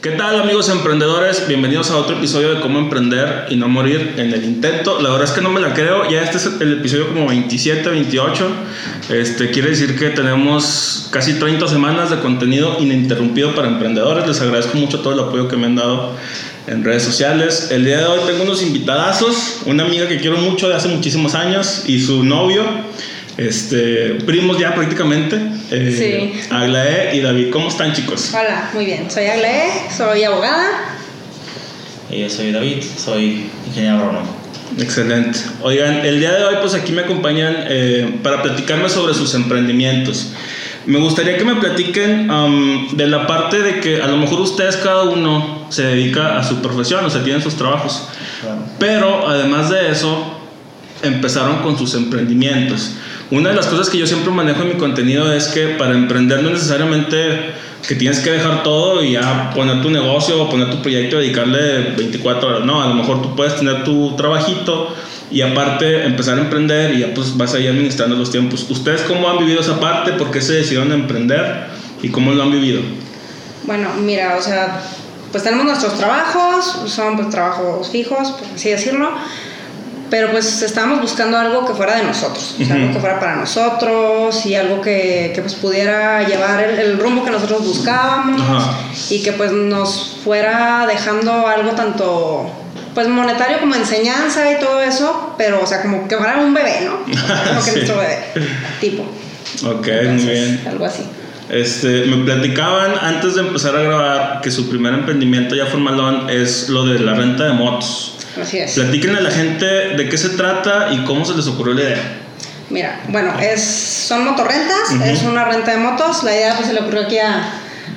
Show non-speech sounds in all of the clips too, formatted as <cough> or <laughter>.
¿Qué tal amigos emprendedores? Bienvenidos a otro episodio de Cómo Emprender y No Morir en el Intento. La verdad es que no me la creo, ya este es el episodio como 27, 28. Este, quiere decir que tenemos casi 30 semanas de contenido ininterrumpido para emprendedores. Les agradezco mucho todo el apoyo que me han dado en redes sociales. El día de hoy tengo unos invitadazos, una amiga que quiero mucho de hace muchísimos años y su novio este, primos ya prácticamente. Eh, sí. Aglaé y David, ¿cómo están chicos? Hola, muy bien. Soy Aglaé, soy abogada. Y yo soy David, soy ingeniero agrónomo. Excelente. Oigan, el día de hoy pues aquí me acompañan eh, para platicarme sobre sus emprendimientos. Me gustaría que me platiquen um, de la parte de que a lo mejor ustedes cada uno se dedica a su profesión, o sea, tienen sus trabajos. Pero además de eso, empezaron con sus emprendimientos. Una de las cosas que yo siempre manejo en mi contenido es que para emprender no necesariamente que tienes que dejar todo y ya poner tu negocio o poner tu proyecto y dedicarle 24 horas. No, a lo mejor tú puedes tener tu trabajito y aparte empezar a emprender y ya pues vas ahí administrando los tiempos. ¿Ustedes cómo han vivido esa parte? ¿Por qué se decidieron emprender? ¿Y cómo lo han vivido? Bueno, mira, o sea, pues tenemos nuestros trabajos, son pues trabajos fijos, por así decirlo pero pues estábamos buscando algo que fuera de nosotros, o sea, algo que fuera para nosotros y algo que, que pues pudiera llevar el, rumbo que nosotros buscábamos y que pues nos fuera dejando algo tanto pues monetario como enseñanza y todo eso, pero o sea, como que fuera un bebé, ¿no? <laughs> Como que nuestro bebé, tipo. Ok, muy bien. Algo así. Este, me platicaban antes de empezar a grabar que su primer emprendimiento ya formalón es lo de la renta de motos. Así es. Platíquenle a la gente de qué se trata y cómo se les ocurrió la idea. Mira, bueno, es, son motorrentas, es una renta de motos. La idea pues, se le ocurrió aquí a,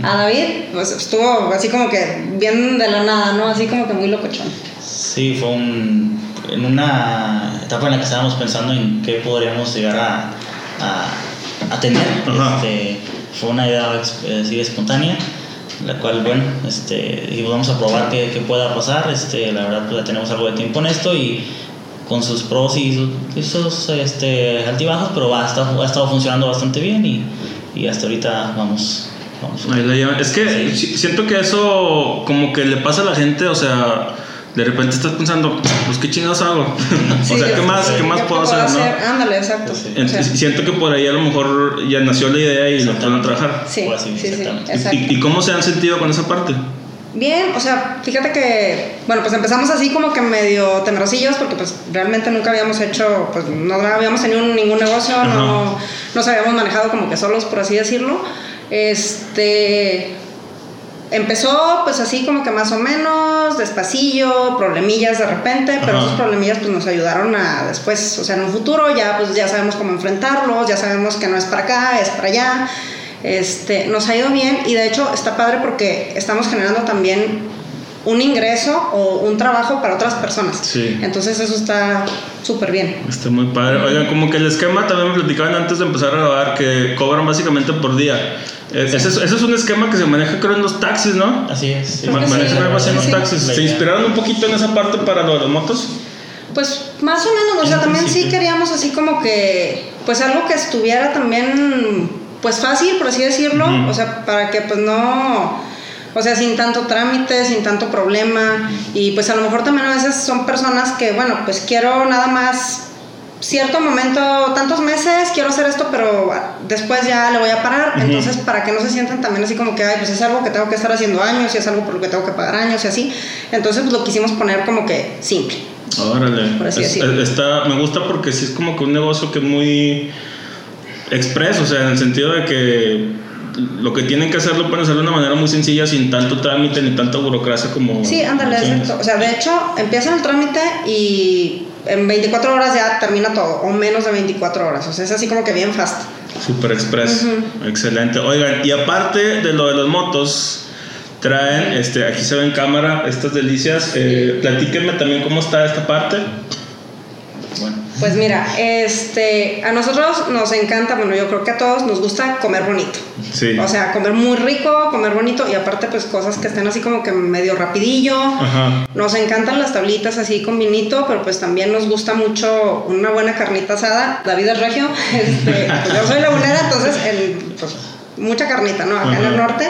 a David, pues estuvo así como que bien de la nada, ¿no? Así como que muy locochón. Sí, fue un, en una etapa en la que estábamos pensando en qué podríamos llegar a, a, a tener. Este, fue una idea así espontánea la cual, bueno, este, y vamos a probar qué, pueda pasar. Este, la verdad, pues ya tenemos algo de tiempo en esto y con sus pros y sus, este, altibajos, pero ha estado, ha estado funcionando bastante bien y, y hasta ahorita vamos. vamos. Es que siento que eso como que le pasa a la gente, o sea de repente estás pensando, pues qué chingados hago. <laughs> o sea, ¿qué más, ¿qué más puedo, hacer? ¿no? Ándale, exacto. Siento que por ahí a lo mejor ya nació la idea y lo pueden trabajar. Sí, sí, sí, ¿Y, ¿Y, cómo se han sentido con esa parte? Bien, o sea, fíjate que, bueno, pues empezamos así como que medio temerosillos porque pues realmente nunca habíamos hecho, pues no habíamos tenido ningún negocio, no nos habíamos manejado como que solos, por así decirlo. Este, empezó pues así como que más o menos, despacillo, problemillas de repente, pero esos problemillas pues nos ayudaron a después, o sea, en un futuro ya pues ya sabemos cómo enfrentarlos, ya sabemos que no es para acá, es para allá. Este, nos ha ido bien y de hecho está padre porque estamos generando también un ingreso o un trabajo para otras personas. Sí. Entonces eso está súper bien. Está muy padre. Oigan, como que el esquema también me platicaban antes de empezar a grabar que cobran básicamente por día. Ese es, ese es, un esquema que se maneja creo en los taxis, ¿no? Así es. Sí. Algo así en los taxis. ¿Se inspiraron un poquito en esa parte para lo de las motos? Pues más o menos, o sea, también sí queríamos así como que, pues algo que estuviera también, pues fácil, por así decirlo, o sea, para que pues no, o sea, sin tanto trámite, sin tanto problema, y pues a lo mejor también a veces son personas que, bueno, pues quiero nada más cierto momento, tantos meses, quiero hacer esto, pero después ya le voy a parar. Entonces, para que no se sientan también así como que, ay, pues es algo que tengo que estar haciendo años y es algo por lo que tengo que pagar años y así. Entonces, pues lo quisimos poner como que simple. Órale. Por así decirlo. Está, me gusta porque sí es como que un negocio que es muy expreso, o sea, en el sentido de que lo que tienen que hacer lo pueden hacer de una manera muy sencilla sin tanto trámite ni tanta burocracia como... Sí, ándale, exacto. O sea, de hecho, empiezan el trámite y en 24 horas ya termina todo, o menos de 24 horas. O sea, es así como que bien fast. Super express. Excelente. Oigan, y aparte de lo de las motos, traen, este, aquí se ve en cámara estas delicias. Eh, platíquenme también cómo está esta parte. Pues mira, este, a nosotros nos encanta, bueno, yo creo que a todos nos gusta comer bonito. Sí. O sea, comer muy rico, comer bonito y aparte pues cosas que estén así como que medio rapidillo. Ajá. Nos encantan las tablitas así con vinito, pero pues también nos gusta mucho una buena carnita asada. David es regio, <laughs> este, pues yo soy lagunera, entonces el, pues, mucha carnita, ¿no? Acá en el norte.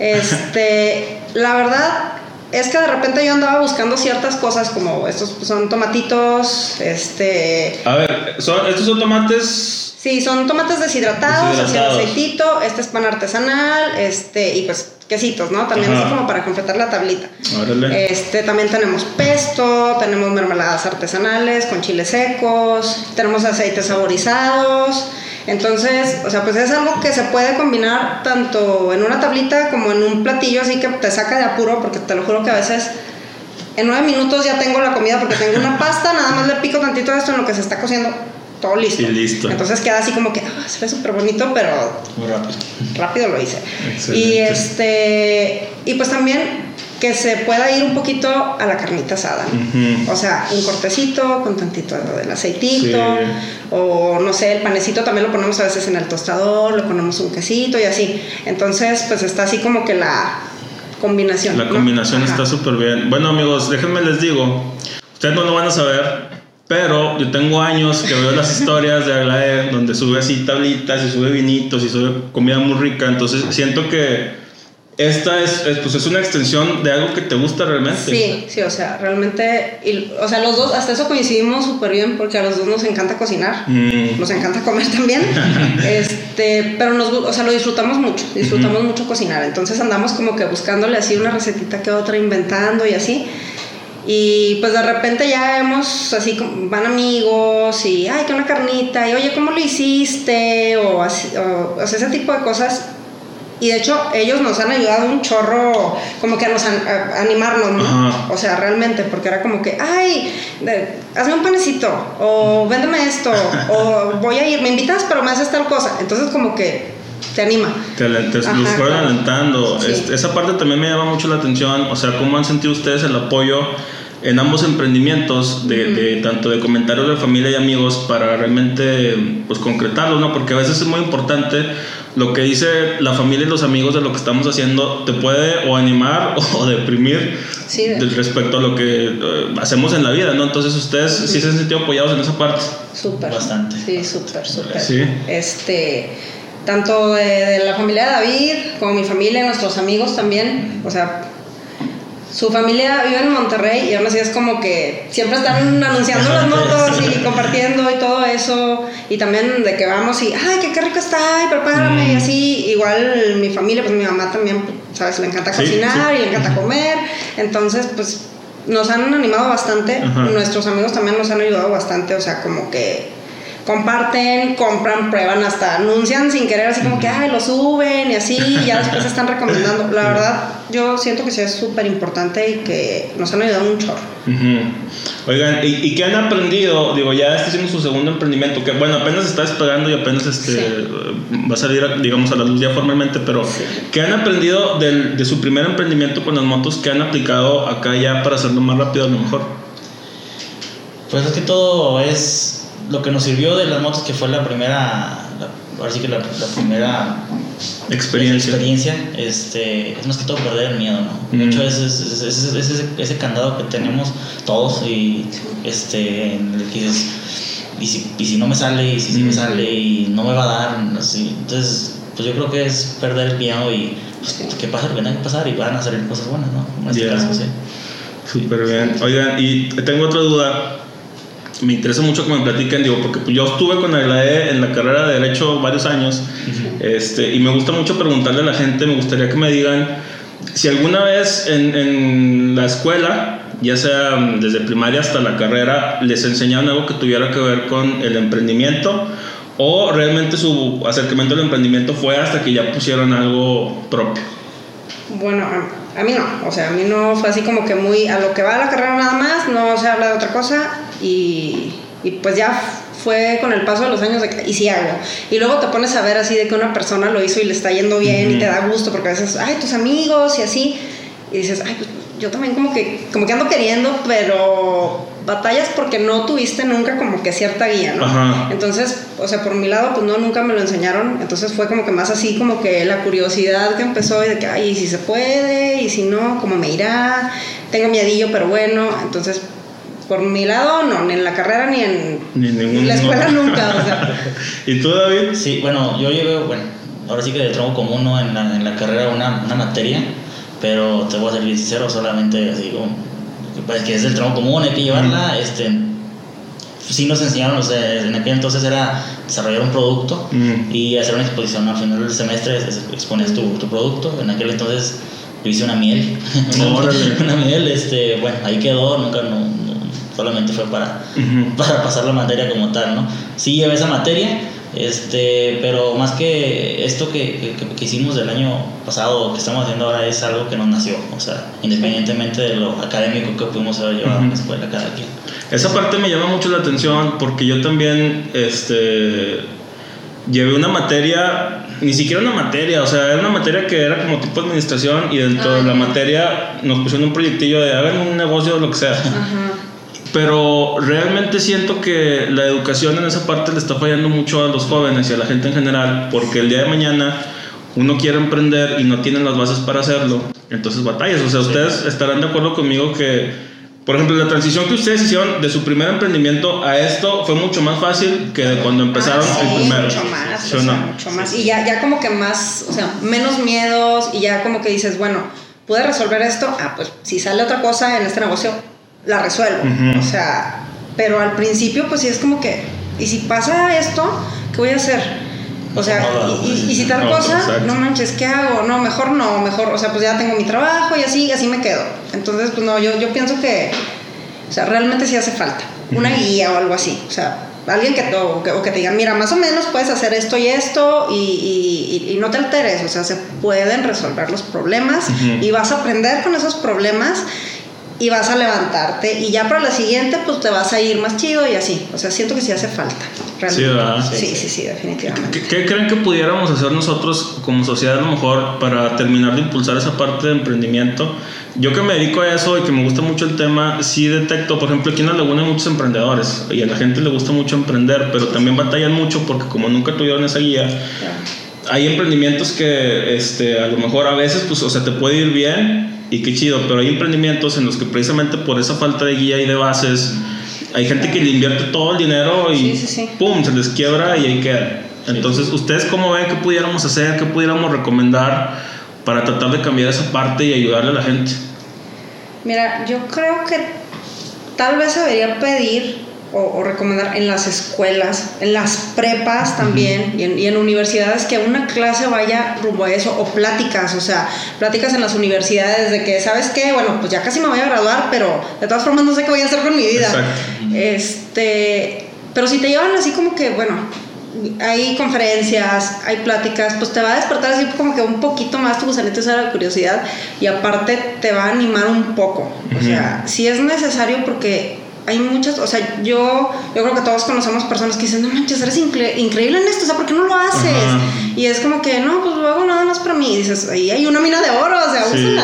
Este, la verdad es que de repente yo andaba buscando ciertas cosas como estos son tomatitos, este... A ver, ¿son, ¿estos son tomates? Sí, son tomates deshidratados, deshidratados. aceitito, este es pan artesanal, este, y pues quesitos, ¿no? También es como para completar la tablita. Órale. Este, también tenemos pesto, tenemos mermeladas artesanales con chiles secos, tenemos aceites saborizados, entonces, o sea, pues es algo que se puede combinar tanto en una tablita como en un platillo, así que te saca de apuro, porque te lo juro que a veces en nueve minutos ya tengo la comida porque tengo una pasta, nada más le pico tantito de esto en lo que se está cociendo, todo listo. Y listo. Entonces queda así como que ah, se ve súper bonito, pero Muy rápido. rápido lo hice. Y este, y pues también que se pueda ir un poquito a la carnita asada. O sea, un cortecito con tantito del aceitito, o no sé, el panecito también lo ponemos a veces en el tostador, le ponemos un quesito y así. Entonces, pues está así como que la combinación. La combinación está súper bien. Bueno, amigos, déjenme les digo, ustedes no lo van a saber, pero yo tengo años que veo las historias de Aglaé donde sube así tablitas y sube vinitos y sube comida muy rica. Entonces siento que esta es, pues es una extensión de algo que te gusta realmente. Sí, sí, o sea, realmente, o sea, los dos, hasta eso coincidimos súper bien porque a los dos nos encanta cocinar, mm. nos encanta comer también, <laughs> este, pero nos, o sea, lo disfrutamos mucho, disfrutamos mucho cocinar, entonces andamos como que buscándole así una recetita que otra, inventando y así, y pues de repente ya hemos, así, van amigos y, ay, que una carnita, y oye, ¿cómo lo hiciste? O, así, o, o sea, ese tipo de cosas y de hecho, ellos nos han ayudado un chorro, como que a, nos a, animarnos, ¿no? O sea, realmente, porque era como que, ay, hazme un panecito, o véndeme esto, o voy a ir, me invitas, pero me haces tal cosa. Entonces, como que te anima. Te, te los fueron alentando. Este, esa parte también me llama mucho la atención. O sea, ¿cómo han sentido ustedes el apoyo? en ambos emprendimientos, de, tanto de comentarios de familia y amigos, para realmente pues, concretarlo, ¿no? Porque a veces es muy importante lo que dice la familia y los amigos de lo que estamos haciendo, te puede o animar <laughs> o deprimir respecto a lo que eh, hacemos en la vida, ¿no? Entonces ustedes sí se han sentido apoyados en esa parte. Súper. Bastante. Sí, súper, súper. Sí. Este tanto de, de, la familia de David como mi familia, nuestros amigos también, o sea, su familia vive en Monterrey y aún así es como que siempre están anunciando las motos y compartiendo y todo eso. Y también de que vamos y, ay, qué, rico está, y prepárame y mm. así. Igual mi familia, pues mi mamá también, ¿sabes? Le encanta cocinar y le encanta comer. Entonces, pues nos han animado bastante. Nuestros amigos también nos han ayudado bastante, o sea, como que comparten, compran, prueban, hasta anuncian sin querer, así como que, ay, lo suben y así, y ya después están recomendando. La verdad, yo siento que sí es súper importante y que nos han ayudado mucho. Oigan, ¿y, qué han aprendido? Digo, ya está haciendo su segundo emprendimiento, que bueno, apenas está despegando y apenas este, va a salir, digamos, a la luz ya formalmente, pero ¿qué han aprendido de su primer emprendimiento con las motos que han aplicado acá ya para hacerlo más rápido a lo mejor? Pues es que todo es lo que nos sirvió de las motos, que fue la primera, ahora sí que la, primera experiencia, experiencia este, es más que todo perder el miedo, ¿no? De hecho, es, ese, ese, candado que tenemos todos y este, que dices, y si, y si no me sale, y si, me sale, y no me va a dar, así. Entonces, pues yo creo que es perder el miedo y pues, que pasa lo que tenga que pasar y van a salir cosas buenas, ¿no? En este caso, sí. Súper bien. Oigan, y tengo otra duda me interesa mucho que me platiquen, digo, porque yo estuve con Aglaé en la carrera de Derecho varios años, este, y me gusta mucho preguntarle a la gente, me gustaría que me digan si alguna vez en, en la escuela, ya sea desde primaria hasta la carrera, les enseñaron algo que tuviera que ver con el emprendimiento, o realmente su acercamiento al emprendimiento fue hasta que ya pusieron algo propio. Bueno, a, mí no, o sea, a mí no fue así como que muy a lo que va la carrera nada más, no se habla de otra cosa y, y pues ya fue con el paso de los años de que, y si hago. Y luego te pones a ver así de que una persona lo hizo y le está yendo bien y te da gusto porque a veces, ay, tus amigos y así. Y dices, ay, pues yo también como que, como que ando queriendo, pero batallas porque no tuviste nunca como que cierta guía, ¿no? Entonces, o sea, por mi lado, pues no, nunca me lo enseñaron. Entonces fue como que más así como que la curiosidad que empezó y de que, ay, ¿y si se puede? ¿Y si no? ¿Cómo me irá? Tengo miedillo, pero bueno. Entonces, por mi lado, no, ni en la carrera ni en, ni la escuela nunca. O sea. <laughs> ¿Y tú, David? Sí, bueno, yo llevo, bueno, ahora sí que de tronco común, ¿no? En la, en la carrera una, una materia pero te voy a ser bien sincero, solamente así como, pues que es el tronco común, hay que llevarla, este, sí nos enseñaron, o sea, en aquel entonces era desarrollar un producto y hacer una exposición al final del semestre, expones tu, tu producto, en aquel entonces hice una miel, <laughs> <laughs> una, miel, este, bueno, ahí quedó, nunca, no, solamente fue para, <laughs> para pasar la materia como tal, ¿no? Sí llevé esa materia, este, pero más que esto que, que, hicimos del año pasado, que estamos haciendo ahora, es algo que nos nació, o sea, independientemente de lo académico que pudimos haber llevado a la escuela cada quien. Esa parte me llama mucho la atención porque yo también, este, llevé una materia, ni siquiera una materia, o sea, era una materia que era como tipo administración y dentro de la materia nos pusieron un proyectillo de hagan un negocio o lo que sea. Pero realmente siento que la educación en esa parte le está fallando mucho a los jóvenes y a la gente en general, porque el día de mañana uno quiere emprender y no tienen las bases para hacerlo, entonces batallas. O sea, ustedes estarán de acuerdo conmigo que, por ejemplo, la transición que ustedes hicieron de su primer emprendimiento a esto fue mucho más fácil que de cuando empezaron ah, el primero. Mucho más, mucho más. Y ya, ya como que más, o sea, menos miedos y ya como que dices, bueno, pude resolver esto, ah, pues si sale otra cosa en este negocio, la resuelvo. O sea, pero al principio pues sí es como que, ¿y si pasa esto? ¿Qué voy a hacer? O sea, y, si tal cosa, no manches, ¿qué hago? No, mejor no, mejor, o sea, pues ya tengo mi trabajo y así, así me quedo. Entonces, pues no, yo, yo pienso que, o sea, realmente sí hace falta una guía o algo así. O sea, alguien que, o que, te diga, mira, más o menos puedes hacer esto y esto y, y, no te alteres. O sea, se pueden resolver los problemas y vas a aprender con esos problemas y vas a levantarte y ya para la siguiente pues te vas a ir más chido y así. O sea, siento que sí hace falta. Realmente. Sí, sí, sí, definitivamente. ¿Qué, creen que pudiéramos hacer nosotros como sociedad a lo mejor para terminar de impulsar esa parte de emprendimiento? Yo que me dedico a eso y que me gusta mucho el tema, sí detecto, por ejemplo, aquí en La Laguna hay muchos emprendedores y a la gente le gusta mucho emprender, pero también batallan mucho porque como nunca tuvieron esa guía, hay emprendimientos que este, a lo mejor a veces, pues, o sea, te puede ir bien, y qué chido, pero hay emprendimientos en los que precisamente por esa falta de guía y de bases, hay gente que le invierte todo el dinero y ¡pum! se les quiebra y ahí queda. Entonces, ¿ustedes cómo ven qué pudiéramos hacer, qué pudiéramos recomendar para tratar de cambiar esa parte y ayudarle a la gente? Mira, yo creo que tal vez debería pedir o, recomendar en las escuelas, en las prepas también y, en, universidades que una clase vaya rumbo a eso o pláticas, o sea, pláticas en las universidades de que, ¿sabes qué? Bueno, pues ya casi me voy a graduar, pero de todas formas no sé qué voy a hacer con mi vida. Este, pero si te llevan así como que, bueno, hay conferencias, hay pláticas, pues te va a despertar así como que un poquito más tu gusanito de la curiosidad y aparte te va a animar un poco. O sea, si es necesario porque hay muchas, o sea, yo, yo creo que todos conocemos personas que dicen, no manches, eres increíble en esto, o sea, ¿por qué no lo haces? Y es como que, no, pues lo hago nada más para mí. Y dices, ahí hay una mina de oro, o sea, sí,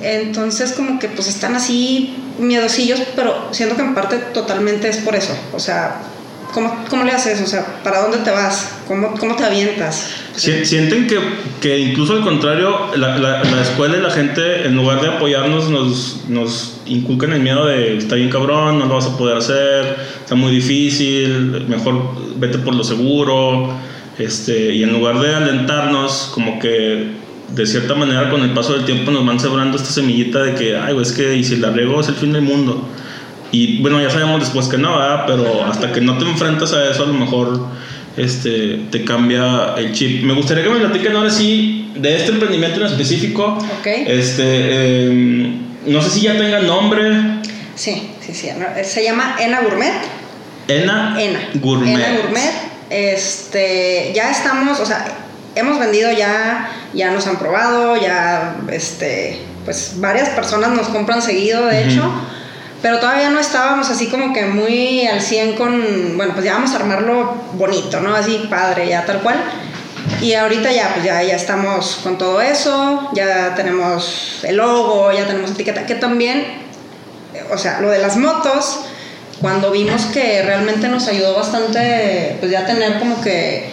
Entonces, como que pues están así miedosillos, pero siento que en parte totalmente es por eso. O sea, ¿Cómo, ¿Cómo, le haces? O sea, ¿para dónde te vas? ¿Cómo, cómo te avientas? Sienten que, que incluso al contrario, la, la, la, escuela y la gente, en lugar de apoyarnos, nos, nos inculcan el miedo de está bien cabrón, no lo vas a poder hacer, está muy difícil, mejor vete por lo seguro. Este, y en lugar de alentarnos, como que de cierta manera con el paso del tiempo nos van sembrando esta semillita de que, ay, es que y si la riego es el fin del mundo. Y bueno, ya sabemos después que no, ¿verdad? Pero hasta que no te enfrentas a eso, a lo mejor este, te cambia el chip. Me gustaría que me platiquen ahora sí de este emprendimiento en específico. Ok. Este, em, no sé si ya tenga nombre. Sí, sí, sí. Se llama Ena Gourmet. Ena, Ena. Gourmet. Ena Gourmet. Este, ya estamos, o sea, hemos vendido ya, ya nos han probado, ya, este, pues varias personas nos compran seguido, de hecho pero todavía no estábamos así como que muy al 100 con, bueno, pues ya vamos a armarlo bonito, ¿no? Así padre, ya tal cual. Y ahorita ya, pues ya, ya estamos con todo eso, ya tenemos el logo, ya tenemos etiqueta, que también, o sea, lo de las motos, cuando vimos que realmente nos ayudó bastante, pues ya tener como que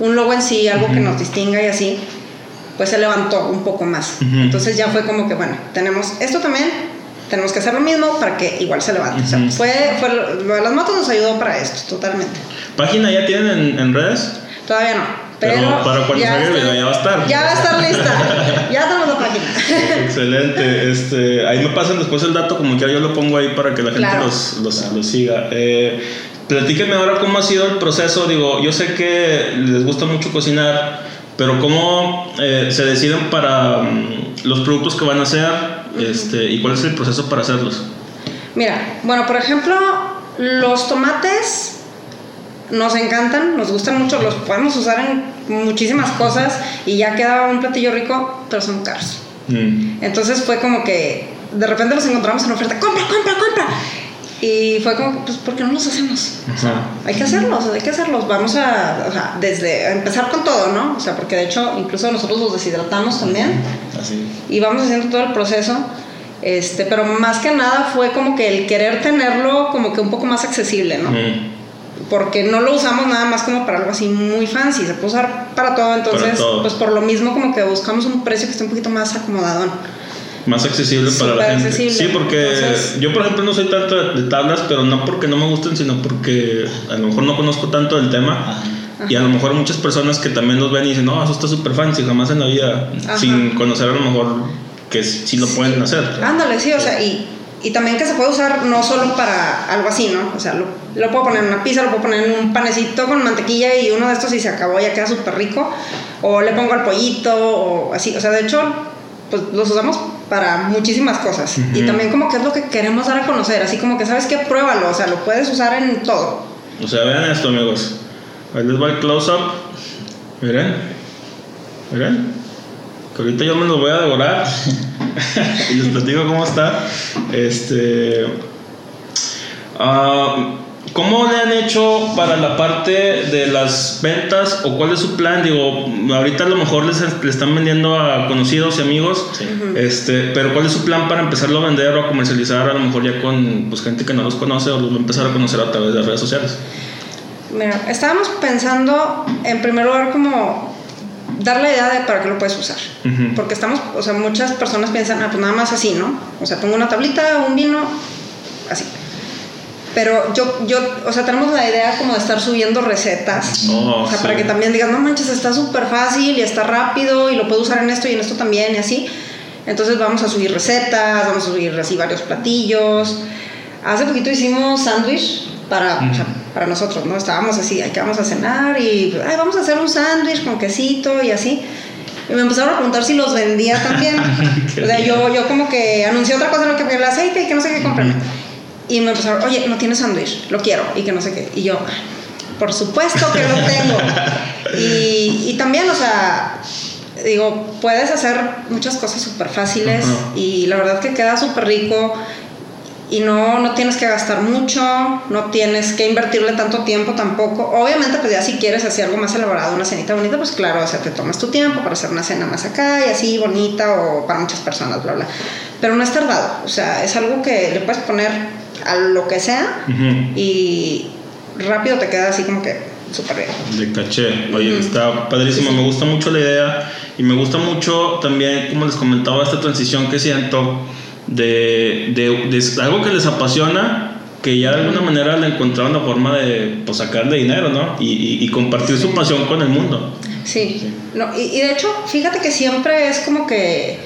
un logo en sí, algo que nos distinga y así, pues se levantó un poco más. Entonces ya fue como que, bueno, tenemos esto también, tenemos que hacer lo mismo para que igual se levante. o sea, fue, fue, lo de las motos nos ayudó para esto, totalmente. ¿Página ya tienen en, redes? Todavía no. Pero, para cuando salga el video ya va a estar. Ya va a estar lista. <laughs> ya tenemos la página. <laughs> Excelente. Este, ahí me pasan después el dato, como que yo lo pongo ahí para que la gente los, los, los, siga. Eh, platíquenme ahora cómo ha sido el proceso. Digo, yo sé que les gusta mucho cocinar, pero cómo eh, se deciden para mm, los productos que van a hacer este, y cuál es el proceso para hacerlos. Mira, bueno, por ejemplo, los tomates nos encantan, nos gustan mucho, los podemos usar en muchísimas cosas y ya queda un platillo rico, pero son caros. Mm. Entonces fue como que de repente los encontramos en oferta, compra, compra, compra. Y fue como, pues, ¿por qué no los hacemos? hay que hacerlos, hay que hacerlos. Vamos a, o sea, desde empezar con todo, ¿no? O sea, porque de hecho, incluso nosotros los deshidratamos también. Así. Y vamos haciendo todo el proceso. Este, pero más que nada fue como que el querer tenerlo como que un poco más accesible, ¿no? Mm porque no lo usamos nada más como para algo así muy fancy, se puede usar para todo, entonces pues por lo mismo como que buscamos un precio que esté un poquito más acomodadón. Más accesible para la gente. Sí, porque yo por ejemplo no soy tanto de tablas, pero no porque no me gusten, sino porque a lo mejor no conozco tanto del tema. Y a lo mejor muchas personas que también los ven y dicen, no, eso está súper fancy, jamás en la vida, sin conocer a lo mejor que sí lo pueden hacer. Ándale, sí, o sea, y y también que se puede usar no solo para algo así, ¿no? O sea, lo, lo, puedo poner en una pizza, lo puedo poner en un panecito con mantequilla y uno de estos si se acabó ya queda súper rico. O le pongo al pollito o así. O sea, de hecho, pues los usamos para muchísimas cosas. Y también como que es lo que queremos dar a conocer. Así como que, ¿sabes qué? Pruébalo. O sea, lo puedes usar en todo. O sea, vean esto, amigos. Ahí les va el close-up. Miren. Miren. Que ahorita yo me lo voy a devorar. <laughs> y les platico cómo está. Este. Uh, ¿Cómo le han hecho para la parte de las ventas o cuál es su plan? Digo, ahorita a lo mejor les, le están vendiendo a conocidos y amigos, este, pero ¿cuál es su plan para empezarlo a vender o a comercializar a lo mejor ya con pues, gente que no los conoce o los va a empezar a conocer a través de redes sociales? Mira, estábamos pensando en primer lugar como dar la idea de para qué lo puedes usar. Porque estamos, o sea, muchas personas piensan, ah, pues nada más así, ¿no? O sea, pongo una tablita, un vino, así. Pero yo, yo, o sea, tenemos la idea como de estar subiendo recetas. Oh, o sea, para que también digan, no manches, está súper fácil y está rápido y lo puedo usar en esto y en esto también y así. Entonces vamos a subir recetas, vamos a subir así varios platillos. Hace poquito hicimos sándwich para, para nosotros, ¿no? Estábamos así, que vamos a cenar y Ay, vamos a hacer un sándwich con quesito y así. Y me empezaron a preguntar si los vendía también. <laughs> o sea, yo, yo como que anuncié otra cosa, lo que el aceite y que no sé qué comprar. Y me empezaron, oye, no tienes sándwich, lo quiero y que no sé qué. Y yo, por supuesto que lo tengo. <laughs> y, y también, o sea, digo, puedes hacer muchas cosas súper fáciles y la verdad que queda súper rico y no, no tienes que gastar mucho, no tienes que invertirle tanto tiempo tampoco. Obviamente, pues ya si quieres hacer algo más elaborado, una cenita bonita, pues claro, o sea, te tomas tu tiempo para hacer una cena más acá y así bonita o para muchas personas, bla, bla. Pero no es tardado, o sea, es algo que le puedes poner a lo que sea y rápido te queda así como que súper bien. De caché, oye, está padrísimo, me gusta mucho la idea y me gusta mucho también, como les comentaba, esta transición que siento de, de, algo que les apasiona, que ya de alguna manera le encontraron la forma de pues, sacarle dinero, ¿no? Y, y, compartir su pasión con el mundo. Sí, No, y, y, de hecho, fíjate que siempre es como que,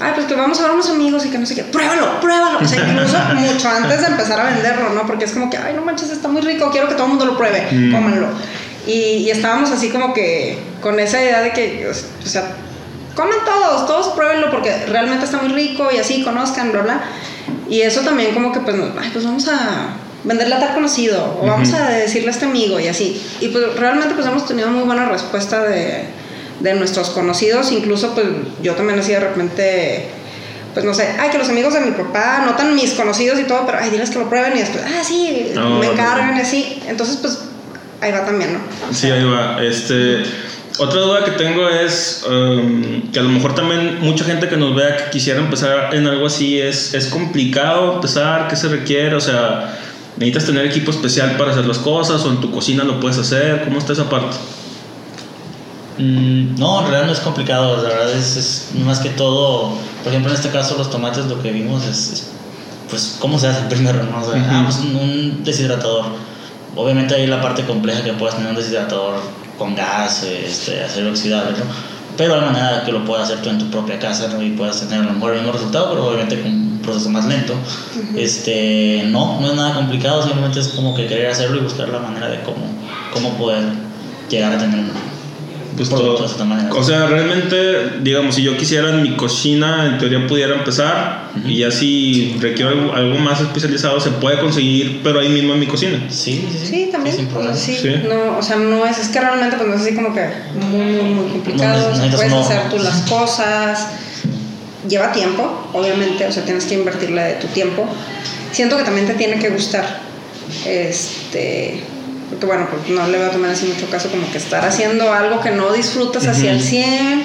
ay, pues que vamos a ver unos amigos y que no sé qué, pruébalo, pruébalo. O sea, incluso <laughs> mucho antes de empezar a venderlo, ¿no? Porque es como que, ay, no manches, está muy rico, quiero que todo el mundo lo pruebe, mm. cómanlo. Y, y estábamos así como que con esa idea de que, o sea, comen todos, todos pruébenlo porque realmente está muy rico y así, conozcan, bla, bla. Y eso también como que pues, ay, pues vamos a venderle a tal conocido o vamos a decirle a este amigo y así. Y pues realmente pues hemos tenido muy buena respuesta de, de nuestros conocidos, incluso pues yo también así de repente pues no sé, ay, que los amigos de mi papá notan mis conocidos y todo, pero ay, diles que lo prueben y después, ah, sí, me encargan y así. Entonces, pues ahí va también, ¿no? Sí, ahí va. Este, otra duda que tengo es um, que a lo mejor también mucha gente que nos vea que quisiera empezar en algo así es, es complicado empezar, ¿qué se requiere? O sea, ¿necesitas tener equipo especial para hacer las cosas o en tu cocina lo puedes hacer? ¿Cómo está esa parte? Mm, no, en realidad no es complicado, la verdad es, es, más que todo, por ejemplo en este caso los tomates lo que vimos es, pues cómo se hace <laughs> primero, ¿no? O un, deshidratador. Obviamente hay la parte compleja que puedes tener un deshidratador con gas, este, acero oxidable, ¿no? Pero de manera que lo puedas hacer tú en tu propia casa ¿no? y puedas tener a lo mejor el mismo resultado, pero obviamente con un proceso más lento. este, no, no es nada complicado, simplemente es como que querer hacerlo y buscar la manera de cómo, cómo poder llegar a tener pues todo. O sea, realmente, digamos, si yo quisiera en mi cocina, en teoría pudiera empezar y ya si requiero algo, más especializado, se puede conseguir, pero ahí mismo en mi cocina. Sí, sí, sí. también. Sí, No, o sea, no es, es que realmente pues no es así como que muy, muy, muy complicado. puedes hacer tú las cosas. Lleva tiempo, obviamente, o sea, tienes que invertirle de tu tiempo. Siento que también te tiene que gustar. Este porque bueno, pues no le veo también así mucho caso como que estar haciendo algo que no disfrutas hacia el 100,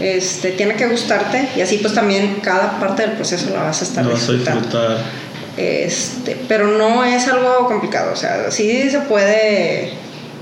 este, tiene que gustarte y así pues también cada parte del proceso la vas a estar disfrutando. Este, pero no es algo complicado, o sea, sí se puede,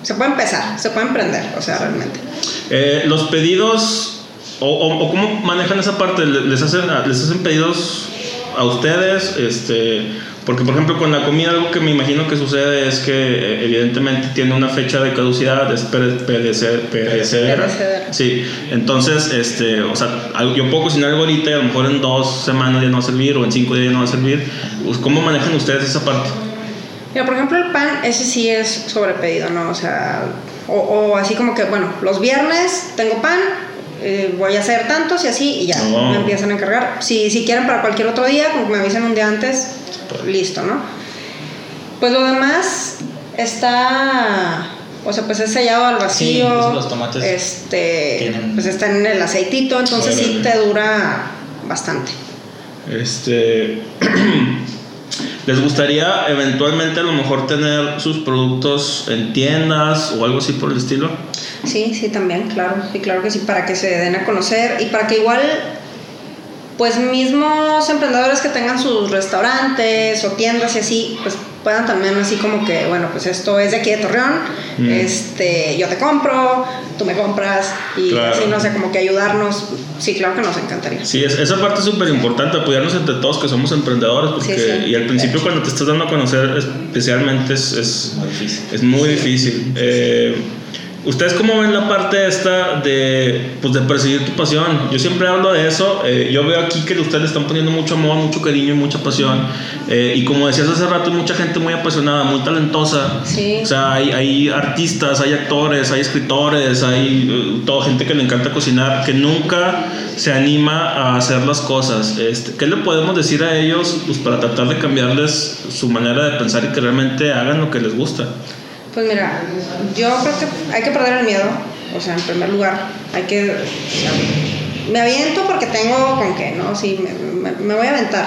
se puede empezar, se puede emprender, o sea, realmente. Eh, los pedidos, o, o, cómo manejan esa parte, les hacen, les hacen pedidos a ustedes, este porque, por ejemplo, con la comida, algo que me imagino que sucede es que, eh, evidentemente, tiene una fecha de caducidad, es perecedera. Sí, entonces, este, o sea, yo puedo cocinar algo ahorita y a lo mejor en dos semanas ya no va a servir o en cinco días ya no va a servir. Pues, ¿Cómo manejan ustedes esa parte? Mira, por ejemplo, el pan, ese sí es sobrepedido, ¿no? O sea, o, así como que, bueno, los viernes tengo pan, eh, voy a hacer tantos y así, y ya, oh. me empiezan a encargar. Si, si quieren para cualquier otro día, como me avisen un día antes, listo, ¿no? Pues lo demás está, o sea, pues es sellado al vacío. Pues los tomates este, pues está en el aceitito, entonces sí te dura bastante. Este, <clears throat> ¿les gustaría eventualmente a lo mejor tener sus productos en tiendas o algo así por el estilo? Sí, sí, también, claro, sí, claro que sí, para que se den a conocer y para que igual pues mismos emprendedores que tengan sus restaurantes o tiendas y así, pues puedan también así como que, bueno, pues esto es de aquí de Torreón, mm. este, yo te compro, tú me compras y así, no sé, como que ayudarnos, sí, claro que nos encantaría. Sí, esa parte es súper importante, apoyarnos entre todos que somos emprendedores, porque, y al principio cuando te estás dando a conocer especialmente es, es muy difícil. Es muy difícil. Eh, ¿Ustedes cómo ven la parte esta de, pues, de perseguir tu pasión? Yo siempre hablo de eso. Eh, yo veo aquí que ustedes le están poniendo mucho amor, mucho cariño y mucha pasión. Eh, y como decías hace rato, hay mucha gente muy apasionada, muy talentosa. Sí. O sea, hay, hay artistas, hay actores, hay escritores, hay uh, toda gente que le encanta cocinar, que nunca se anima a hacer las cosas. Este, ¿Qué le podemos decir a ellos pues, para tratar de cambiarles su manera de pensar y que realmente hagan lo que les gusta? Pues mira, yo creo que hay que perder el miedo, o sea, en primer lugar, hay que... me aviento porque tengo con qué, ¿no? Sí, me, voy a aventar.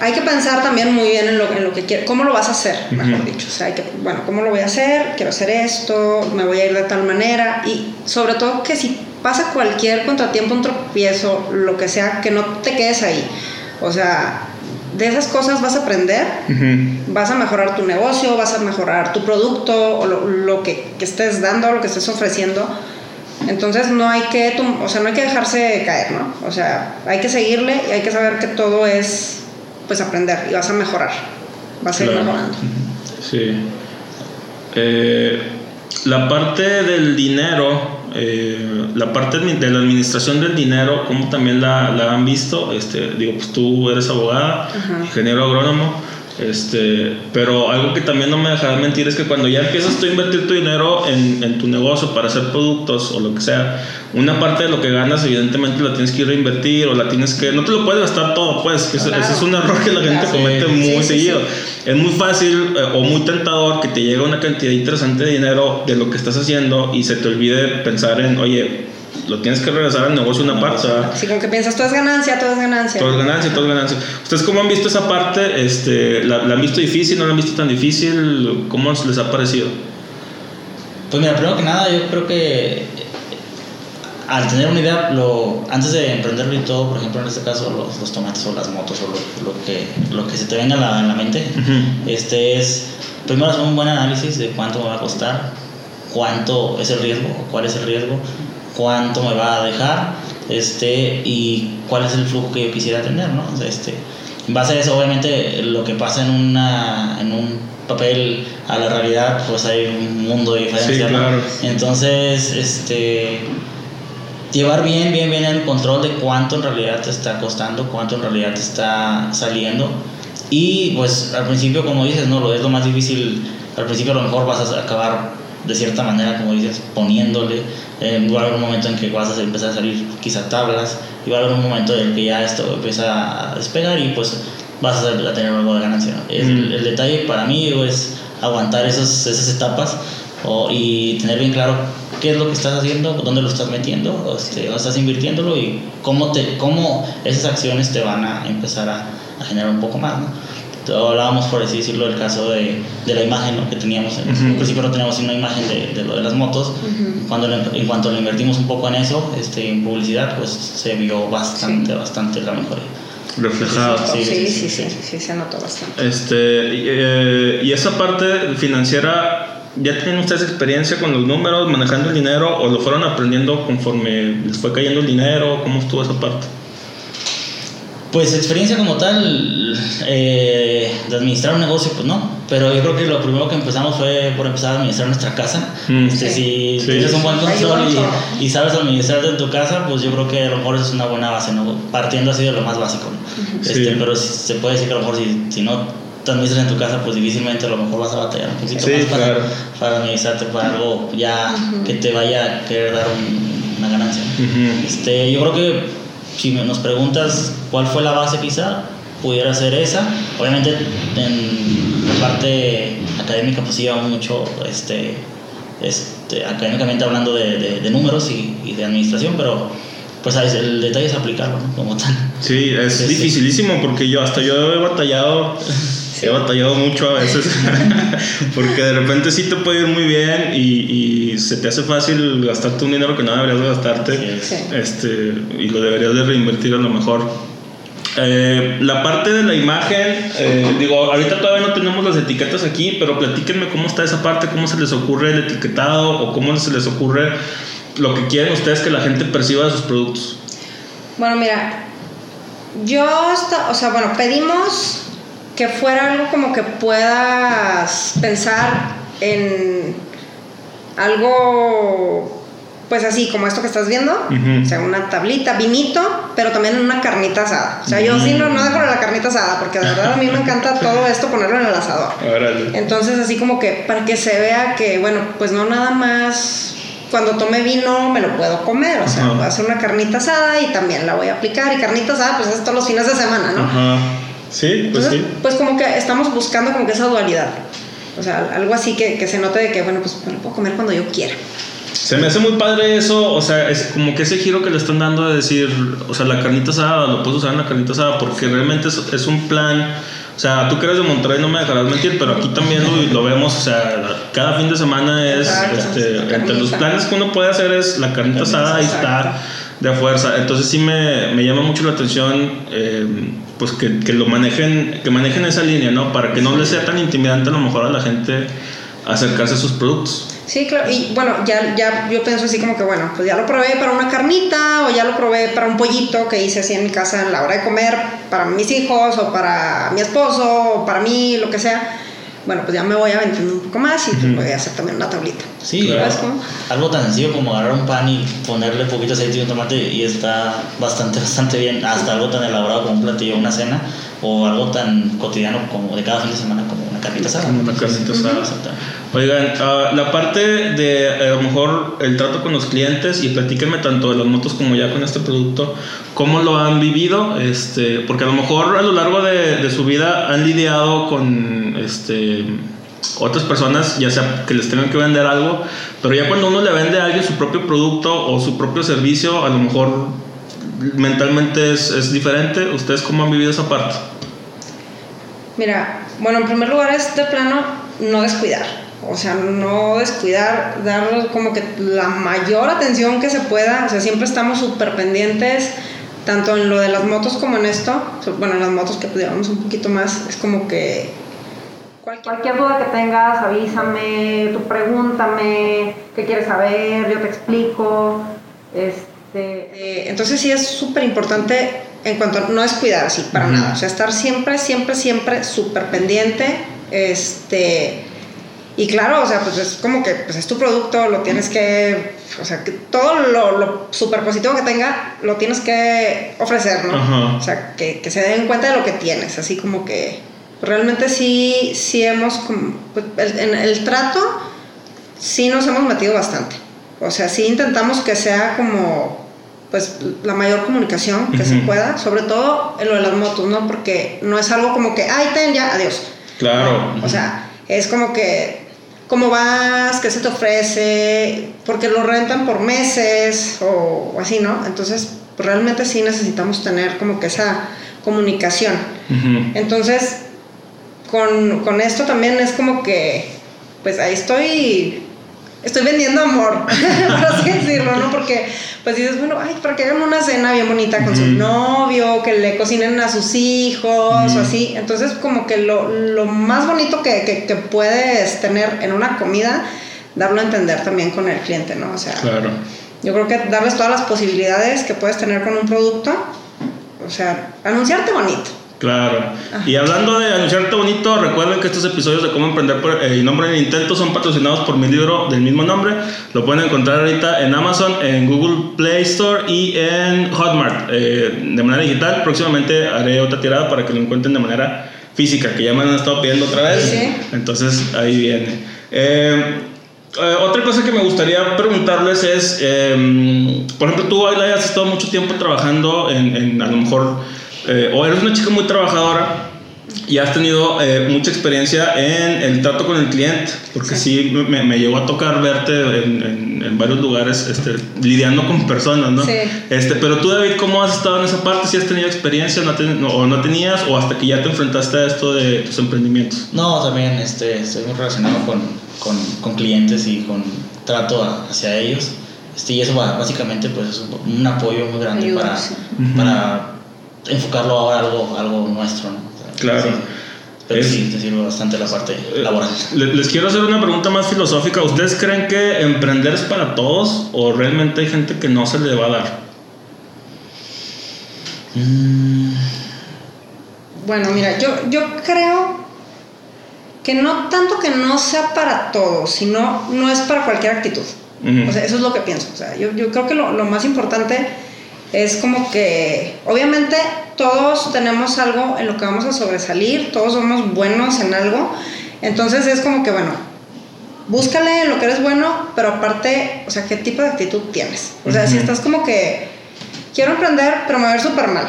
Hay que pensar también muy bien en lo, en lo que quiero, cómo lo vas a hacer, mejor dicho. O sea, hay que, bueno, ¿cómo lo voy a hacer? Quiero hacer esto, me voy a ir de tal manera. Y sobre todo que si pasa cualquier contratiempo, un tropiezo, lo que sea, que no te quedes ahí. O sea, de esas cosas vas a aprender, vas a mejorar tu negocio, vas a mejorar tu producto o lo, que, estés dando, lo que estés ofreciendo. Entonces no hay que, o sea, no hay que dejarse caer, ¿no? O sea, hay que seguirle y hay que saber que todo es, pues, aprender y vas a mejorar, vas a ir mejorando. Sí. Eh, la parte del dinero, eh, la parte de la administración del dinero, como también la, la, han visto, este, digo, pues tú eres abogada, ingeniero agrónomo, este, pero algo que también no me deja de mentir es que cuando ya empiezas tú a invertir tu dinero en, en, tu negocio para hacer productos o lo que sea, una parte de lo que ganas evidentemente la tienes que reinvertir o la tienes que... No te lo puedes gastar todo, pues, ese, es un error que la gente comete muy seguido. Es muy fácil eh, o muy tentador que te llegue una cantidad interesante de dinero de lo que estás haciendo y se te olvide pensar en, oye, lo tienes que regresar al negocio una parte. Sí, como que piensas, todo es ganancia, todo es ganancia. Todo es ganancia, todo es ganancia. ¿Ustedes cómo han visto esa parte? Este, ¿la, han visto difícil? ¿No la han visto tan difícil? ¿Cómo les ha parecido? Pues mira, primero que nada, yo creo que al tener una idea, lo, antes de emprenderlo y todo, por ejemplo, en este caso, los, los tomates o las motos o lo, lo, que, lo que se te venga en la, mente, este es, primero hacer un buen análisis de cuánto me va a costar, cuánto es el riesgo, cuál es el riesgo, cuánto me va a dejar este, y cuál es el flujo que yo quisiera tener, ¿no? este, en base a eso, obviamente, lo que pasa en, una, en un papel a la realidad, pues hay un mundo de diferencia. Entonces, este llevar bien, bien, bien el control de cuánto en realidad te está costando, cuánto en realidad te está saliendo. Y pues al principio, como dices, no, lo es lo más difícil. Al principio a lo mejor vas a acabar de cierta manera, como dices, poniéndole. Eh, va a haber un momento en que vas a empezar a salir quizá tablas y va a haber un momento en que ya esto empieza a despegar y pues vas a tener algo de ganancia. el, el, detalle para mí es aguantar esos, esas etapas o, y tener bien claro qué es lo que estás haciendo, dónde lo estás metiendo, este, dónde estás invirtiéndolo y cómo, te, cómo esas acciones te van a empezar a, a generar un poco más. ¿no? Hablábamos, por así decirlo, del caso de, de la imagen ¿no? que teníamos. En uh principio no teníamos una imagen de, de, lo de las motos. Cuando en cuanto le invertimos un poco en eso, este, en publicidad, pues se vio bastante, bastante la mejoría reflejado. Sí sí sí, sí, sí, se notó bastante. Este, eh, y esa parte financiera ¿Ya tienen ustedes experiencia con los números, manejando el dinero o lo fueron aprendiendo conforme les fue cayendo el dinero? ¿Cómo estuvo esa parte? Pues experiencia como tal eh, de administrar un negocio, pues no. Pero yo creo que lo primero que empezamos fue por empezar a administrar nuestra casa. Mm. Este, si tienes un buen control y, y, sabes administrar en tu casa, pues yo creo que a lo mejor es una buena base, ¿no? Partiendo así de lo más básico. este, pero se puede decir que a lo mejor si, si no te administras en tu casa, pues difícilmente a lo mejor vas a batallar un poquito más para, para, administrarte para algo ya que te vaya a querer dar una ganancia. este, yo creo que si nos preguntas cuál fue la base quizá, pudiera ser esa. Obviamente en la parte académica pues iba mucho este, este, académicamente hablando de, de, números y, y, de administración, pero pues el detalle es aplicarlo como tal. Sí, es dificilísimo porque yo hasta yo he batallado he batallado mucho a veces <laughs> porque de repente sí te puede ir muy bien y, y, se te hace fácil gastarte un dinero que no deberías de gastarte este y lo deberías de reinvertir a lo mejor. Eh, la parte de la imagen, eh, digo, ahorita todavía no tenemos las etiquetas aquí, pero platíquenme cómo está esa parte, cómo se les ocurre el etiquetado o cómo se les ocurre lo que quieren ustedes que la gente perciba de sus productos. Bueno, mira, yo, o sea, bueno, pedimos que fuera algo como que puedas pensar en algo pues así como esto que estás viendo, o sea, una tablita, vinito, pero también una carnita asada. O sea, yo sí no, no dejo la carnita asada, porque de verdad a mí me encanta <laughs> todo esto ponerlo en el asador. Entonces, así como que para que se vea que, bueno, pues no nada más cuando tome vino me lo puedo comer, o sea, voy a hacer una carnita asada y también la voy a aplicar. Y carnita asada, pues es todos los fines de semana, ¿no? Sí, pues sí. Pues como que estamos buscando como que esa dualidad. O sea, algo así que, que se note de que, bueno, pues me lo puedo comer cuando yo quiera. Se me hace muy padre eso, o sea, es como que ese giro que le están dando de decir, o sea, la carnita asada, lo puedes usar en la carnita asada, porque realmente es, es un plan, o sea, tú que eres de Monterrey no me dejarás mentir, pero aquí también lo, lo vemos, o sea, cada fin de semana es, este, entre los planes que uno puede hacer es la carnita asada y estar de fuerza. Entonces sí me, me llama mucho la atención eh, pues que, que, lo manejen, que manejen esa línea, ¿no? Para que no les sea tan intimidante a lo mejor a la gente acercarse a sus productos. Sí, claro, y bueno, ya, ya yo pienso así como que, bueno, pues ya lo probé para una carnita o ya lo probé para un pollito que hice así en mi casa en la hora de comer, para mis hijos o para mi esposo o para mí, lo que sea bueno, pues ya me voy aventando un poco más y voy a hacer también una tablita. Sí, algo tan sencillo como agarrar un pan y ponerle poquito aceite y un tomate y está bastante, <laughs> bastante bien. Hasta algo tan elaborado como un platillo, una cena, o algo tan cotidiano como de cada fin de semana como una carnita asada. una carnita asada. Oigan, uh, la parte de a lo mejor el trato con los clientes y platíquenme tanto de las motos como ya con este producto, cómo lo han vivido, este, porque a lo mejor a lo largo de, de su vida han lidiado con este otras personas, ya sea que les tengan que vender algo, pero ya cuando uno le vende a alguien su propio producto o su propio servicio, a lo mejor mentalmente es, es diferente. ¿Ustedes cómo han vivido esa parte? Mira, bueno, en primer lugar es de plano no descuidar. O sea, no descuidar, dar como que la mayor atención que se pueda. O sea, siempre estamos súper pendientes, tanto en lo de las motos como en esto. Bueno, en las motos que pudiéramos un poquito más, es como que cualquier duda que tengas, avísame, tú pregúntame, qué quieres saber, yo te explico. Este, eh, entonces sí es súper importante en cuanto a no descuidar, sí, para nada. O sea, estar siempre, siempre, siempre súper pendiente. Este. Y claro, o sea, pues es como que pues es tu producto, lo tienes que, o sea, que todo lo, lo super positivo que tenga, lo tienes que ofrecer, ¿no? O sea, que, que, se den cuenta de lo que tienes, así como que realmente sí, sí hemos, pues, en el trato, sí nos hemos metido bastante. O sea, sí intentamos que sea como pues la mayor comunicación que se pueda, sobre todo en lo de las motos, ¿no? Porque no es algo como que, ay, ten ya, adiós. Claro. O sea, es como que, ¿cómo vas? ¿Qué se te ofrece? Porque lo rentan por meses o, así, ¿no? Entonces, pues, realmente sí necesitamos tener como que esa comunicación. Entonces, con, con esto también es como que, pues ahí estoy estoy vendiendo amor, <laughs> por así decirlo, ¿no? Porque pues dices, bueno, ay, para que hagan una cena bien bonita con su novio, que le cocinen a sus hijos o así. Entonces, como que lo, lo más bonito que, que, que, puedes tener en una comida, darlo a entender también con el cliente, ¿no? O sea, claro. yo creo que darles todas las posibilidades que puedes tener con un producto, o sea, anunciarte bonito. Claro. Y hablando de anunciarte bonito, recuerden que estos episodios de cómo emprender por, eh, nombre en intento son patrocinados por mi libro del mismo nombre. Lo pueden encontrar ahorita en Amazon, en Google Play Store y en Hotmart eh, de manera digital. Próximamente haré otra tirada para que lo encuentren de manera física, que ya me han estado pidiendo otra vez. ¿Sí? Entonces ahí viene. Eh, otra cosa que me gustaría preguntarles es, por ejemplo, tú has estado mucho tiempo trabajando en, en a lo mejor eh, o eres una chica muy trabajadora y has tenido eh, mucha experiencia en el trato con el cliente, porque sí, me, me, llegó a tocar verte en, en, varios lugares este, lidiando con personas, ¿no? Sí. Este, pero tú, David, ¿cómo has estado en esa parte? ¿Si has tenido experiencia no o no tenías, o hasta que ya te enfrentaste a esto de tus emprendimientos? No, también este, estoy muy relacionado con, con, con clientes y con trato hacia ellos. Este, y eso básicamente pues, es un, apoyo muy grande para, para enfocarlo ahora a algo, algo nuestro, ¿no? claro. Pero sí, te sirve bastante la parte eh, laboral. Les quiero hacer una pregunta más filosófica. ¿Ustedes creen que emprender es para todos o realmente hay gente que no se le va a dar? Mm. Bueno, mira, yo, yo creo que no tanto que no sea para todos, sino no es para cualquier actitud. O sea, eso es lo que pienso. O sea, yo, yo creo que lo, lo más importante es como que obviamente todos tenemos algo en lo que vamos a sobresalir, todos somos buenos en algo, entonces es como que bueno, búscale en lo que eres bueno, pero aparte, o sea, ¿qué tipo de actitud tienes? O sea, si estás como que quiero emprender, pero me voy a ver súper mal.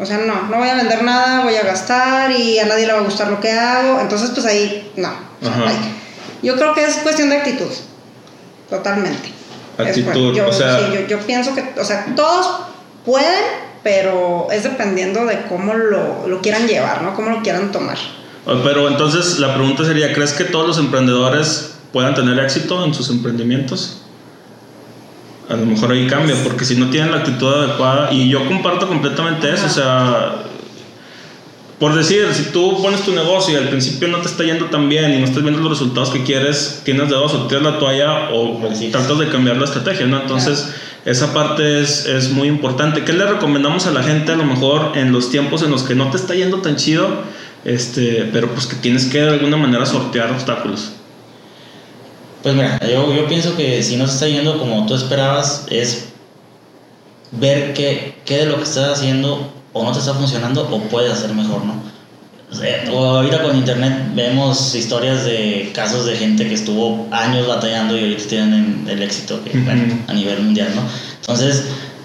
O sea, no, no voy a vender nada, voy a gastar y a nadie le va a gustar lo que hago, entonces pues ahí no. Yo creo que es cuestión de actitud, totalmente actitud. yo, o sea, sí, yo, yo, pienso que, o sea, todos pueden, pero es dependiendo de cómo lo, lo quieran llevar, ¿no? Cómo lo quieran tomar. Pero entonces la pregunta sería, ¿crees que todos los emprendedores puedan tener éxito en sus emprendimientos? A lo mejor ahí cambia, porque si no tienen la actitud adecuada, y yo comparto completamente eso, o sea, por decir, si tú pones tu negocio y al principio no te está yendo tan bien y no estás viendo los resultados que quieres, tienes de dos, o tiras la toalla o tratas de cambiar la estrategia, ¿no? Entonces, esa parte es, es, muy importante. ¿Qué le recomendamos a la gente a lo mejor en los tiempos en los que no te está yendo tan chido, este, pero pues que tienes que de alguna manera sortear obstáculos? Pues mira, yo, yo pienso que si no se está yendo como tú esperabas, es ver qué, qué de lo que estás haciendo o no te está funcionando o puedes hacer mejor, ¿no? O ahorita con internet vemos historias de casos de gente que estuvo años batallando y ahorita tienen el éxito que, a nivel mundial, ¿no? Entonces,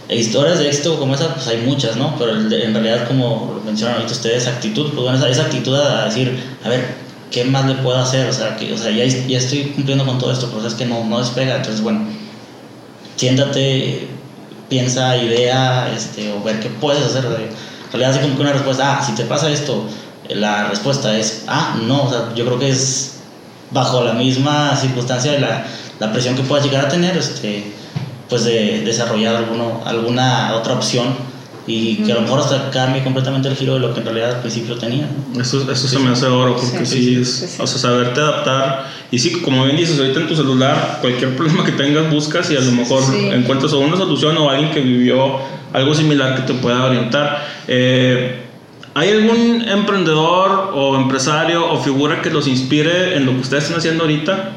historias de éxito como esa, pues hay muchas, ¿no? Pero en realidad, como mencionan ahorita ustedes, actitud, pues bueno, esa, actitud a decir, a ver, ¿qué más le puedo hacer? O sea, que, o sea ya, ya estoy cumpliendo con todo esto, pero es que no, no despega. Entonces, bueno, siéntate, piensa, idea, este, o ver qué puedes hacer. En realidad, así como que una respuesta, ah, si te pasa esto, la respuesta es, ah, no, o sea, yo creo que es bajo la misma circunstancia de la, la presión que puedas llegar a tener, este, pues de desarrollar alguno, alguna otra opción y que a lo mejor hasta cambie completamente el giro de lo que en realidad al principio tenía. Eso, eso se me hace oro, porque sí, es, o sea, saberte adaptar. Y sí, como bien dices, ahorita en tu celular, cualquier <laughs> problema que tengas, buscas y a lo mejor encuentras o una solución o alguien que vivió algo similar que te pueda orientar. Eh, ¿Hay algún emprendedor o empresario o figura que los inspire en lo que ustedes están haciendo ahorita?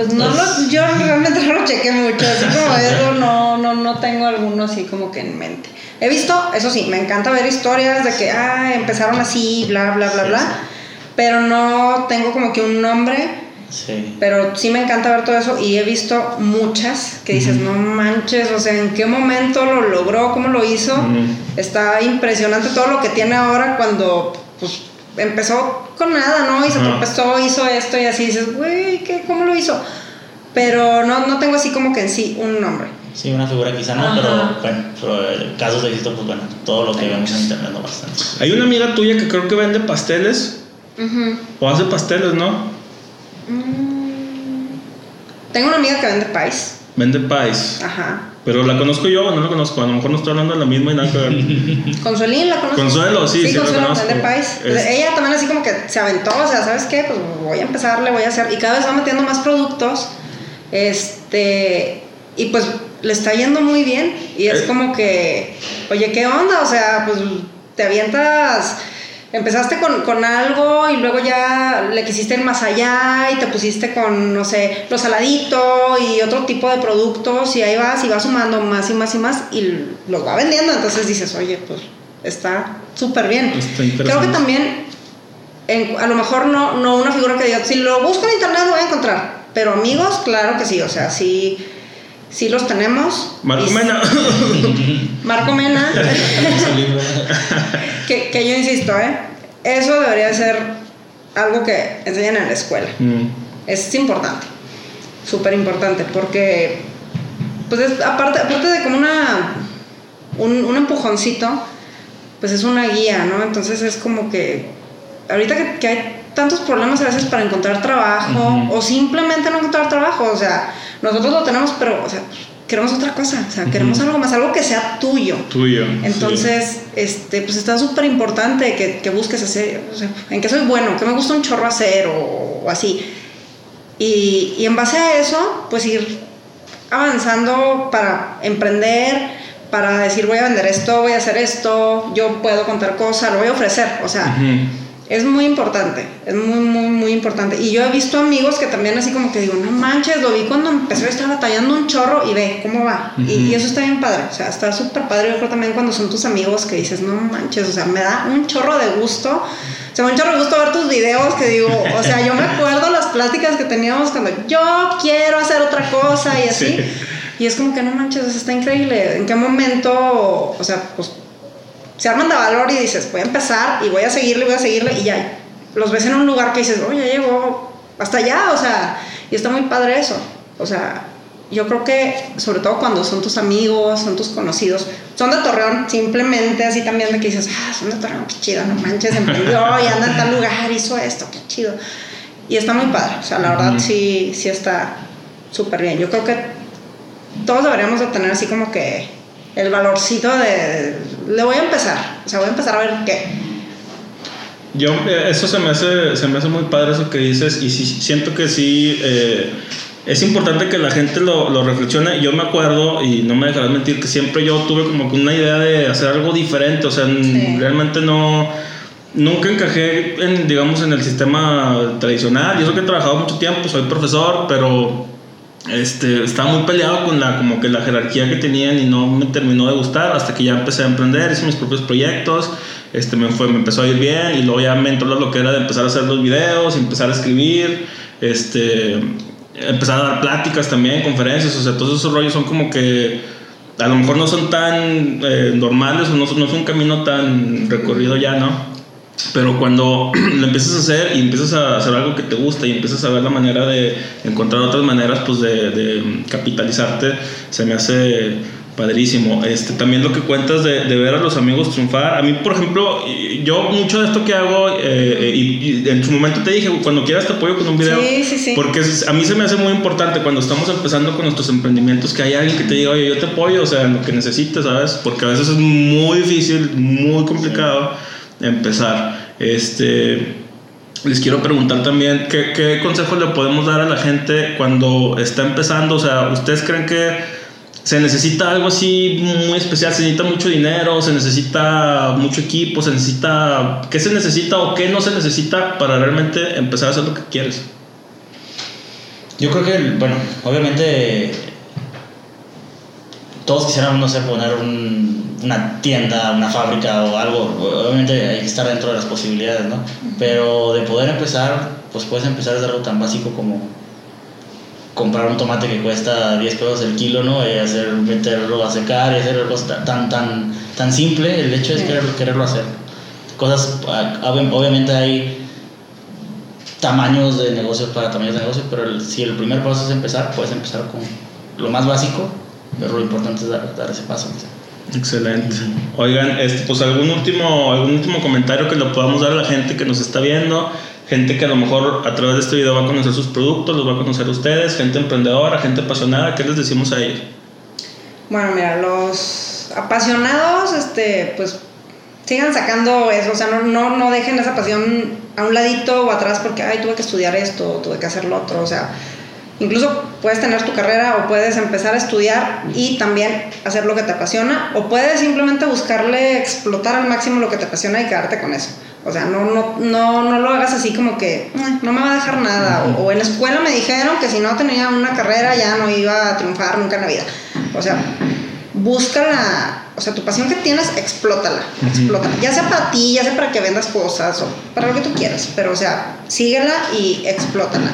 Pues no lo, yo realmente <laughs> no lo chequé mucho, así como <laughs> eso no, no, no tengo alguno así como que en mente. He visto, eso sí, me encanta ver historias de que ah, empezaron así, bla, bla, bla, bla, pero no tengo como que un nombre. Sí. Pero sí me encanta ver todo eso y he visto muchas que dices, no manches, o sea, ¿en qué momento lo logró? ¿Cómo lo hizo? Está impresionante todo lo que tiene ahora cuando pues, empezó con nada, ¿no? Y se tropezó, hizo esto y así dices, güey, ¿cómo lo hizo? Pero no, no tengo así como que en sí un nombre. Sí, una figura quizá no, pero bueno, pero casos de éxito, pues bueno, todo lo que vemos en internet no bastante. Hay una amiga tuya que creo que vende pasteles. O hace pasteles, ¿no? Mm. Tengo una amiga que vende pies. Vende pies. Ajá. Pero la conozco yo o no la conozco. A lo mejor no estoy hablando de la misma y nada que ver. <laughs> Consuelín la conozco. Consuelo, sí, sí, Consuelo, la conozco. País. Ella también así como que se aventó, o sea, ¿sabes qué? Pues voy a empezar, le voy a hacer. Y cada vez va metiendo más productos. Este. Y pues le está yendo muy bien. Y es eh. como que, oye, ¿qué onda? O sea, pues te avientas empezaste con, con, algo y luego ya le quisiste ir más allá y te pusiste con, no sé, lo saladito y otro tipo de productos y ahí vas y vas sumando más y más y más y los va vendiendo. Entonces dices, oye, pues está súper bien. Creo que también, a lo mejor no, no una figura que diga, si lo busco en internet lo voy a encontrar, pero amigos, claro que sí, o sea, sí. Sí los tenemos. Marco Mena. <laughs> Marco Mena. <laughs> que, que, yo insisto, ¿eh? Eso debería ser algo que enseñan en la escuela. Mm. Es importante. Súper importante. Porque, pues aparte, aparte de como una, un, un, empujoncito, pues es una guía, ¿no? Entonces es como que, ahorita que, que hay tantos problemas a veces para encontrar trabajo o simplemente no encontrar trabajo, o sea, nosotros lo tenemos, pero, o sea, queremos otra cosa, o sea, queremos algo más, algo que sea tuyo. Tuyo. Entonces, este, pues está súper importante que, que, busques hacer, o sea, en qué soy bueno, qué me gusta un chorro hacer o, así. Y, y, en base a eso, pues ir avanzando para emprender, para decir voy a vender esto, voy a hacer esto, yo puedo contar cosas, lo voy a ofrecer, o sea es muy importante, es muy, muy, muy importante. Y yo he visto amigos que también así como que digo, no manches, lo vi cuando empezó a estar batallando un chorro y ve cómo va. y, eso está bien padre, o sea, está súper padre. Yo creo también cuando son tus amigos que dices, no manches, o sea, me da un chorro de gusto. O sea, me da un chorro de gusto ver tus videos que digo, o sea, yo me acuerdo las pláticas que teníamos cuando yo quiero hacer otra cosa y así. Y es como que no manches, o sea, está increíble. ¿En qué momento, o sea, pues se arman de valor y dices, voy a empezar y voy a seguirle, voy a seguirle y ya los ves en un lugar que dices, oye, ya llegó hasta allá, o sea, y está muy padre eso. O sea, yo creo que sobre todo cuando son tus amigos, son tus conocidos, son de Torreón, simplemente así también de que dices, ah, son de Torreón, qué chido, no manches, emprendió y anda en tal lugar, hizo esto, qué chido. Y está muy padre, o sea, la verdad sí, sí está súper bien. Yo creo que todos deberíamos de tener así como que el valorcito de, le voy a empezar, o sea, voy a empezar a ver qué. Yo, eh, eso se me hace, se me hace muy padre eso que dices y sí, siento que sí, eh, es importante que la gente lo, lo, reflexione. Yo me acuerdo, y no me dejarás mentir, que siempre yo tuve como que una idea de hacer algo diferente, o sea, realmente no, nunca encajé en, digamos, en el sistema tradicional. Yo sé que he trabajado mucho tiempo, soy profesor, pero este, estaba muy peleado con la, como que la jerarquía que tenían y no me terminó de gustar hasta que ya empecé a emprender, hice mis propios proyectos, este, me, fue, me empezó a ir bien y luego ya me entró lo que era de empezar a hacer los videos, empezar a escribir, este, empezar a dar pláticas también, conferencias, o sea, todos esos rollos son como que a lo mejor no son tan eh, normales o no, no es un camino tan recorrido ya, ¿no? Pero cuando <clears throat> lo empiezas a hacer y empiezas a hacer algo que te gusta y empiezas a ver la manera de encontrar otras maneras pues de, de capitalizarte, se me hace padrísimo. Este, también lo que cuentas de, de, ver a los amigos triunfar. A mí, por ejemplo, yo mucho de esto que hago, eh, eh, y, en su momento te dije, cuando quieras te apoyo con un video. Sí, sí, sí. Porque a mí se me hace muy importante cuando estamos empezando con nuestros emprendimientos que hay alguien que te diga, oye, yo te apoyo, o sea, en lo que necesites, ¿sabes? Porque a veces es muy difícil, muy complicado empezar. Este, les quiero preguntar también, ¿qué, ¿qué consejos le podemos dar a la gente cuando está empezando? O sea, ¿ustedes creen que se necesita algo así muy especial? ¿Se necesita mucho dinero? ¿Se necesita mucho equipo? ¿Se necesita... ¿Qué se necesita o qué no se necesita para realmente empezar a hacer lo que quieres? Yo creo que, bueno, obviamente todos quisieran, no sé, poner una tienda, una fábrica o algo. Obviamente hay que estar dentro de las posibilidades, ¿no? Pero de poder empezar, pues puedes empezar desde algo tan básico como comprar un tomate que cuesta 10 pesos el kilo, ¿no? Y hacer, meterlo a secar y hacer cosas tan, tan, tan simple. El hecho es quererlo hacer. Cosas, ah, obviamente hay tamaños de negocios para tamaños de negocios, pero si el primer paso es empezar, puedes empezar con lo más básico, pero lo importante es dar, ese paso. Excelente. Oigan, este, pues algún último, algún último comentario que le podamos dar a la gente que nos está viendo, gente que a lo mejor a través de este video va a conocer sus productos, los va a conocer a ustedes, gente emprendedora, gente apasionada, ¿qué les decimos a ellos? Bueno, mira, los apasionados, este, pues sigan sacando eso, o sea, no, no, no dejen esa pasión a un ladito o atrás porque, ay, tuve que estudiar esto, tuve que hacer lo otro, o sea, incluso puedes tener tu carrera o puedes empezar a estudiar y también hacer lo que te apasiona o puedes simplemente buscarle explotar al máximo lo que te apasiona y quedarte con eso. O sea, no, no, no, no lo hagas así como que no me va a dejar nada. O, o, en la escuela me dijeron que si no tenía una carrera ya no iba a triunfar nunca en la vida. O sea, búscala o sea, tu pasión que tienes, explótala, explótala. Ya sea para ti, ya sea para que vendas cosas o para lo que tú quieras, pero o sea, síguela y explótala.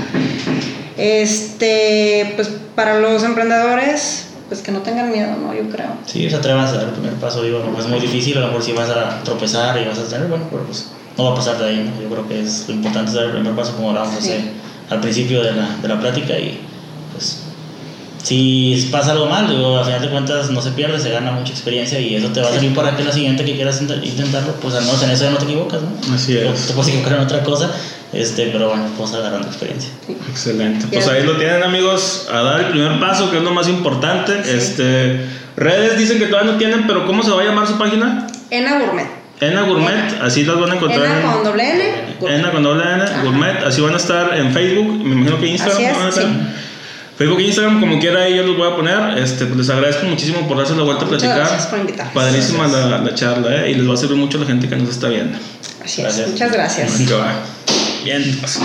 Este, pues para los emprendedores, pues que no tengan miedo, ¿no? Yo creo. Sí, se atrevan a dar el primer paso, digo, no es muy difícil, a lo mejor si vas a tropezar y vas a tener, bueno, pero pues no va a pasar de ahí, ¿no? Yo creo que es lo importante es dar el primer paso como hablábamos al principio de la, de la plática y pues si pasa algo mal, digo, a final de cuentas no se pierde, se gana mucha experiencia y eso te va a servir para que la siguiente que quieras intentarlo, pues al menos en eso ya no te equivocas, ¿no? Así es. Te puedes equivocar en otra cosa, este, pero bueno, vas agarrando experiencia. Excelente. Pues ahí lo tienen amigos, a dar el primer paso, que es lo más importante. Este, redes dicen que todavía no tienen, pero ¿cómo se va a llamar su página? Ena Gourmet. Ena Gourmet, así las van a encontrar. Ena con doble N. Ena con doble N, Gourmet, así van a estar en Facebook, me imagino que Instagram. van a estar. Facebook e Instagram, como quiera, ahí yo los voy a poner. Este, pues les agradezco muchísimo por darse la vuelta a platicar. Gracias por invitarme. Padrísima la, la, charla, ¿eh? Y les va a servir mucho a la gente que nos está viendo. Así es. Muchas gracias. Vientos.